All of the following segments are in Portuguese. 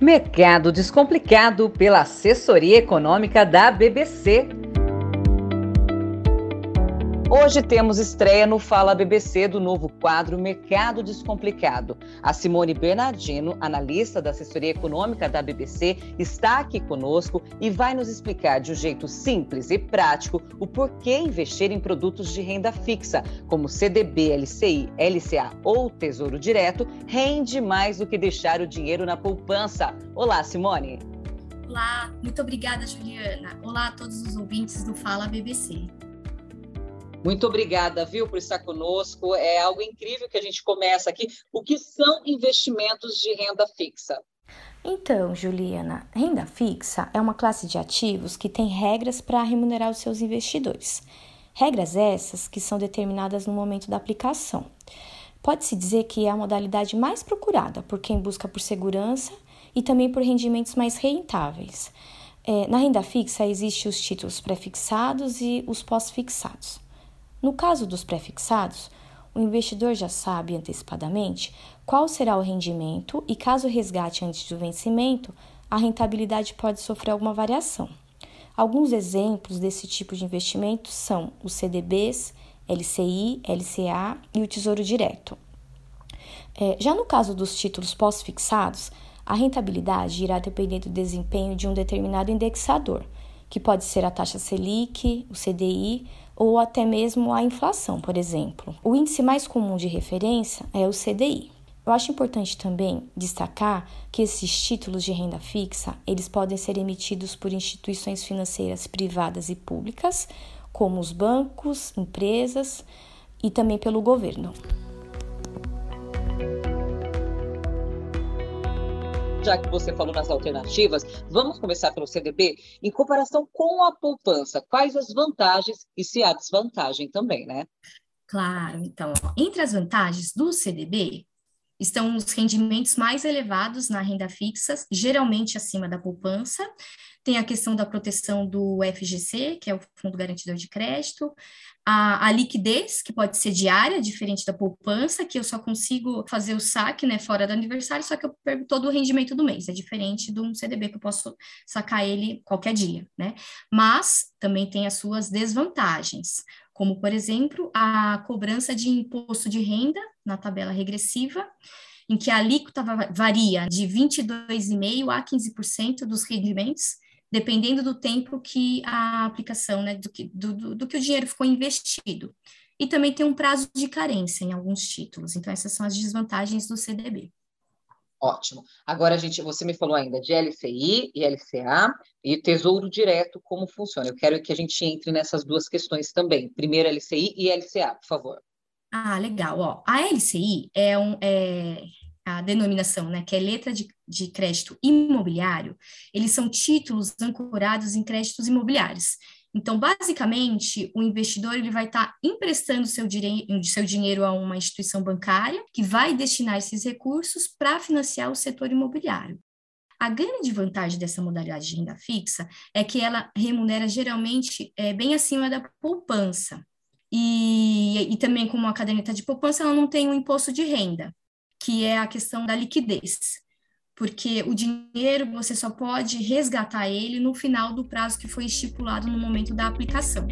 Mercado Descomplicado pela Assessoria Econômica da BBC. Hoje temos estreia no Fala BBC do novo quadro Mercado Descomplicado. A Simone Bernardino, analista da assessoria econômica da BBC, está aqui conosco e vai nos explicar de um jeito simples e prático o porquê investir em produtos de renda fixa, como CDB, LCI, LCA ou Tesouro Direto, rende mais do que deixar o dinheiro na poupança. Olá, Simone. Olá, muito obrigada, Juliana. Olá a todos os ouvintes do Fala BBC. Muito obrigada, viu, por estar conosco. É algo incrível que a gente começa aqui. O que são investimentos de renda fixa? Então, Juliana, renda fixa é uma classe de ativos que tem regras para remunerar os seus investidores. Regras essas que são determinadas no momento da aplicação. Pode-se dizer que é a modalidade mais procurada por quem busca por segurança e também por rendimentos mais rentáveis. É, na renda fixa existem os títulos pré-fixados e os pós-fixados. No caso dos prefixados, o investidor já sabe antecipadamente qual será o rendimento e, caso resgate antes do vencimento, a rentabilidade pode sofrer alguma variação. Alguns exemplos desse tipo de investimento são os CDBs, LCI, LCA e o Tesouro Direto. É, já no caso dos títulos pós-fixados, a rentabilidade irá depender do desempenho de um determinado indexador, que pode ser a taxa Selic, o CDI ou até mesmo a inflação, por exemplo. O índice mais comum de referência é o CDI. Eu acho importante também destacar que esses títulos de renda fixa, eles podem ser emitidos por instituições financeiras privadas e públicas, como os bancos, empresas e também pelo governo. Já que você falou nas alternativas, vamos começar pelo CDB. Em comparação com a poupança, quais as vantagens e se há desvantagem também, né? Claro, então, entre as vantagens do CDB estão os rendimentos mais elevados na renda fixa, geralmente acima da poupança. Tem a questão da proteção do FGC, que é o Fundo Garantidor de Crédito, a, a, liquidez, que pode ser diária, diferente da poupança, que eu só consigo fazer o saque né, fora do aniversário, só que eu perco todo o rendimento do mês. É diferente de um CDB que eu posso sacar ele qualquer dia, né? Mas também tem as suas desvantagens, como, por exemplo, a cobrança de imposto de renda na tabela regressiva, em que a alíquota varia de 22,5% a 15% dos rendimentos, dependendo do tempo que a aplicação, né, do que, do, do, do que o dinheiro ficou investido. E também tem um prazo de carência em alguns títulos. Então, essas são as desvantagens do CDB. Ótimo. Agora, gente, você me falou ainda de LCI e LCA e Tesouro Direto, como funciona. Eu quero que a gente entre nessas duas questões também. Primeiro LCI e LCA, por favor. Ah, legal. Ó, a LCI é, um, é, a denominação, né, que é letra de, de crédito imobiliário, eles são títulos ancorados em créditos imobiliários. Então, basicamente, o investidor ele vai estar tá emprestando seu, seu dinheiro a uma instituição bancária que vai destinar esses recursos para financiar o setor imobiliário. A grande vantagem dessa modalidade de renda fixa é que ela remunera geralmente é, bem acima da poupança. E, e também, como a caderneta de poupança, ela não tem um imposto de renda que é a questão da liquidez. Porque o dinheiro você só pode resgatar ele no final do prazo que foi estipulado no momento da aplicação.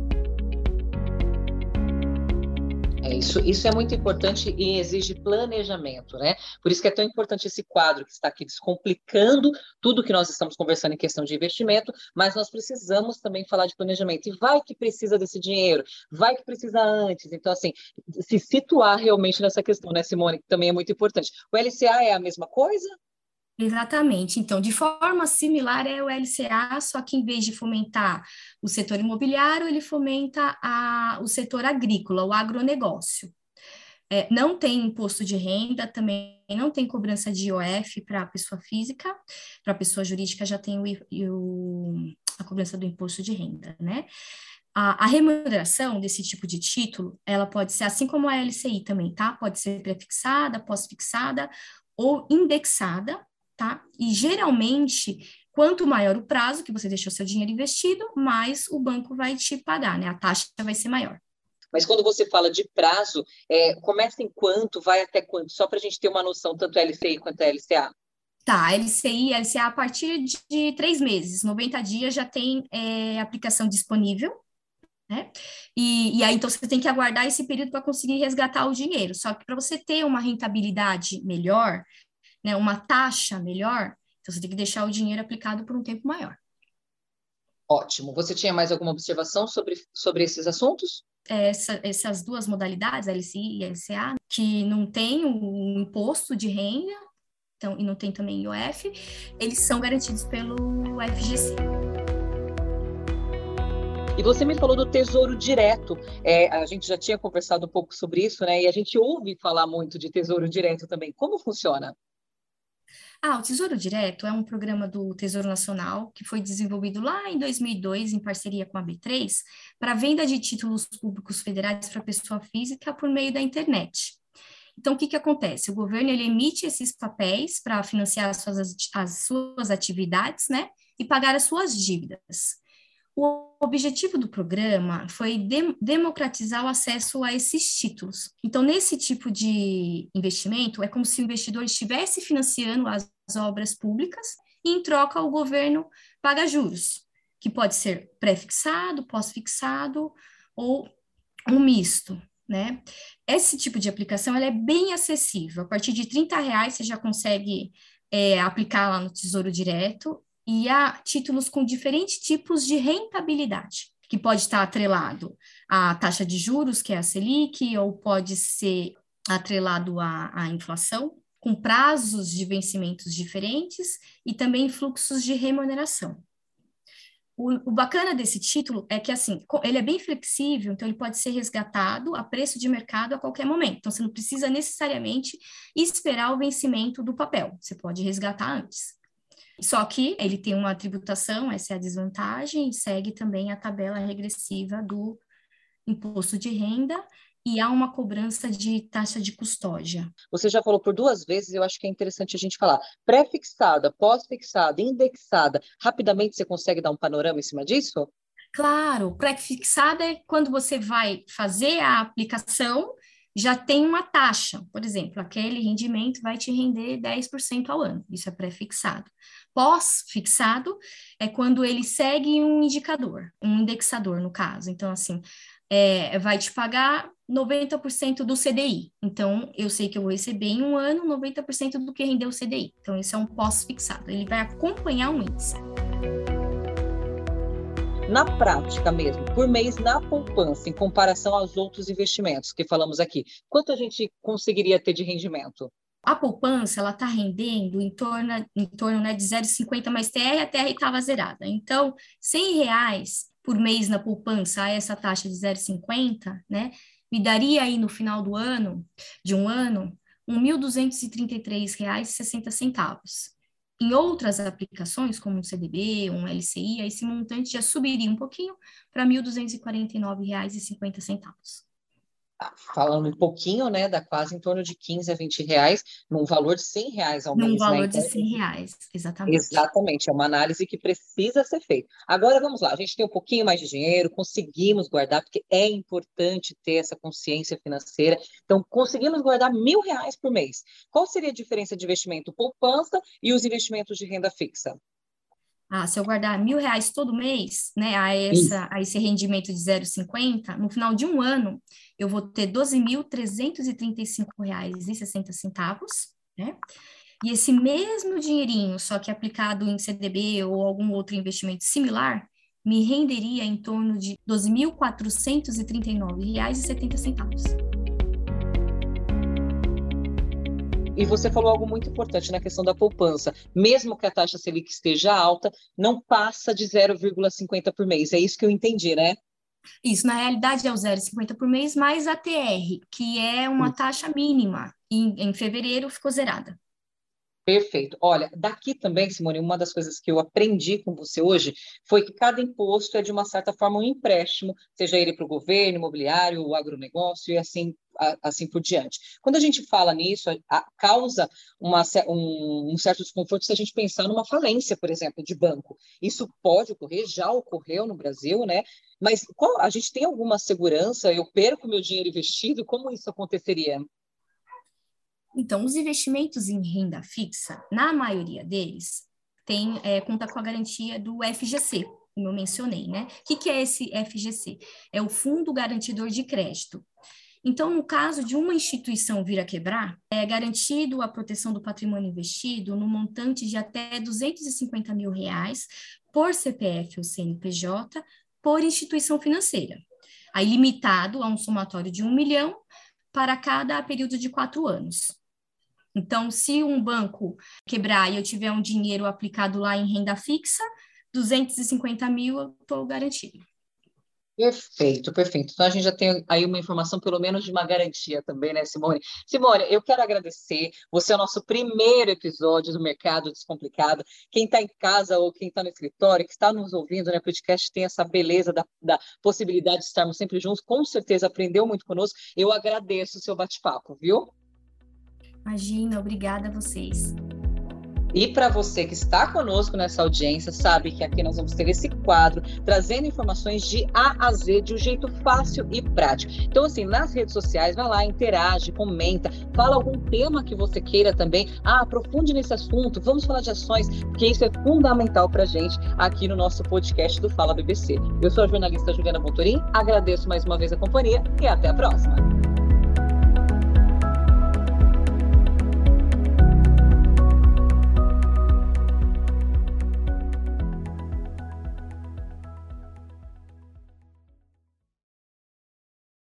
É, isso, isso é muito importante e exige planejamento, né? Por isso que é tão importante esse quadro que está aqui descomplicando tudo que nós estamos conversando em questão de investimento, mas nós precisamos também falar de planejamento. E vai que precisa desse dinheiro, vai que precisa antes. Então, assim, se situar realmente nessa questão, né, Simone, que também é muito importante. O LCA é a mesma coisa? Exatamente. Então, de forma similar é o LCA, só que em vez de fomentar o setor imobiliário, ele fomenta a, o setor agrícola, o agronegócio. É, não tem imposto de renda, também não tem cobrança de IOF para a pessoa física, para a pessoa jurídica já tem o, o, a cobrança do imposto de renda, né? A, a, remuneração desse tipo de título, ela pode ser assim como a LCI também, tá? Pode ser prefixada, pós-fixada ou indexada, tá? E geralmente, quanto maior o prazo que você deixou seu dinheiro investido, mais o banco vai te pagar, né? A taxa vai ser maior. Mas quando você fala de prazo, é, começa em quanto, vai até quanto? Só para a gente ter uma noção, tanto LCI quanto LCA. Tá, LCI, LCA a partir de três meses, 90 dias já tem é, aplicação disponível, né? E, e, aí, então, você tem que aguardar esse período para conseguir resgatar o dinheiro. Só que para você ter uma rentabilidade melhor, né, uma taxa melhor, então você tem que deixar o dinheiro aplicado por um tempo maior. Ótimo. Você tinha mais alguma observação sobre, sobre esses assuntos? Essa, essas duas modalidades, LCI e LCA, que não tem o imposto de renda, então, e não tem também IOF, eles são garantidos pelo FGC. E você me falou do Tesouro Direto. É, a gente já tinha conversado um pouco sobre isso, né? E a gente ouve falar muito de Tesouro Direto também. Como funciona? Ah, o Tesouro Direto é um programa do Tesouro Nacional que foi desenvolvido lá em 2002 em parceria com a B3 para venda de títulos públicos federais para pessoa física por meio da internet. Então, o que, que acontece? O governo ele emite esses papéis para financiar as suas, as suas atividades, né, e pagar as suas dívidas. O objetivo do programa foi de democratizar o acesso a esses títulos. Então, nesse tipo de investimento, é como se o investidor estivesse financiando as obras públicas e, em troca, o governo paga juros, que pode ser pré-fixado, pós-fixado ou um misto. Né? Esse tipo de aplicação é bem acessível. A partir de 30 reais você já consegue é, aplicar lá no Tesouro Direto e há títulos com diferentes tipos de rentabilidade, que pode estar atrelado à taxa de juros, que é a Selic, ou pode ser atrelado à, à inflação, com prazos de vencimentos diferentes e também fluxos de remuneração. O, o, bacana desse título é que, assim, ele é bem flexível, então ele pode ser resgatado a preço de mercado a qualquer momento. Então, você não precisa necessariamente esperar o vencimento do papel, você pode resgatar antes. Só que ele tem uma tributação, essa é a desvantagem, segue também a tabela regressiva do imposto de renda e há uma cobrança de taxa de custódia. Você já falou por duas vezes, eu acho que é interessante a gente falar. Pré-fixada, pós-fixada, indexada, rapidamente você consegue dar um panorama em cima disso? Claro, pré-fixada é quando você vai fazer a aplicação já tem uma taxa, por exemplo, aquele rendimento vai te render 10% ao ano, isso é pré-fixado. Pós-fixado é quando ele segue um indicador, um indexador, no caso. Então, assim, é, vai te pagar 90% do CDI. Então, eu sei que eu vou receber em um ano 90% do que rendeu o CDI. Então, isso é um pós-fixado, ele vai acompanhar o índice na prática mesmo, por mês na poupança, em comparação aos outros investimentos que falamos aqui, quanto a gente conseguiria ter de rendimento? A poupança, ela está rendendo em torno, em torno né, de 0,50 mais TR, a TR estava zerada. Então, 100 reais por mês na poupança a essa taxa de 0,50, né, me daria aí no final do ano, de um ano, R$ 1.233,60. Em outras aplicações, como um CDB, um LCI, esse montante já subiria um pouquinho para R$ 1.249,50 falando um pouquinho, né, dá quase em torno de 15 a 20 reais, num valor de 100 reais ao mês. Num valor né? de 100 então, reais, exatamente. Exatamente, é uma análise que precisa ser feita. Agora, vamos lá, a gente tem um pouquinho mais de dinheiro, conseguimos guardar, porque é importante ter essa consciência financeira. Então, conseguimos guardar mil reais por mês. Qual seria a diferença de investimento poupança e os investimentos de renda fixa? Ah, se eu guardar mil reais todo mês, né, a, essa, a esse rendimento de 0,50, no final de um ano, eu vou ter R$ 12.335,60, né? E esse mesmo dinheirinho, só que aplicado em CDB ou algum outro investimento similar, me renderia em torno de R$ 12.439,70. E você falou algo muito importante na questão da poupança. Mesmo que a taxa Selic esteja alta, não passa de 0,50 por mês. É isso que eu entendi, né? Isso, na realidade é o 0,50 por mês mais a TR, que é uma taxa mínima. Em, em fevereiro ficou zerada. Perfeito. Olha, daqui também, Simone, uma das coisas que eu aprendi com você hoje foi que cada imposto é, de uma certa forma, um empréstimo, seja ele para o governo, imobiliário, o agronegócio e assim, assim por diante. Quando a gente fala nisso, a, causa uma, um, um, certo desconforto se a gente pensar numa falência, por exemplo, de banco. Isso pode ocorrer, já ocorreu no Brasil, né? Mas qual, a gente tem alguma segurança? Eu perco meu dinheiro investido? Como isso aconteceria? Então, os investimentos em renda fixa, na maioria deles, tem, é, conta com a garantia do FGC, como eu mencionei, né? O que, que é esse FGC? É o Fundo Garantidor de Crédito. Então, no caso de uma instituição vir a quebrar, é garantido a proteção do patrimônio investido no montante de até 250 mil reais por CPF ou CNPJ por instituição financeira. Aí, limitado a um somatório de um milhão para cada período de quatro anos. Então, se um banco quebrar e eu tiver um dinheiro aplicado lá em renda fixa, 250 mil eu estou garantido. Perfeito, perfeito. Então a gente já tem aí uma informação, pelo menos de uma garantia também, né, Simone? Simone, eu quero agradecer. Você é o nosso primeiro episódio do Mercado Descomplicado. Quem está em casa ou quem está no escritório, que está nos ouvindo, né, podcast tem essa beleza da, da possibilidade de estarmos sempre juntos. Com certeza aprendeu muito conosco. Eu agradeço o seu bate-papo, viu? Imagina, obrigada a vocês. E para você que está conosco nessa audiência, sabe que aqui nós vamos ter esse quadro trazendo informações de A a Z de um jeito fácil e prático. Então, assim, nas redes sociais, vai lá, interage, comenta, fala algum tema que você queira também. Ah, aprofunde nesse assunto, vamos falar de ações, porque isso é fundamental para gente aqui no nosso podcast do Fala BBC. Eu sou a jornalista Juliana Montorim, agradeço mais uma vez a companhia e até a próxima.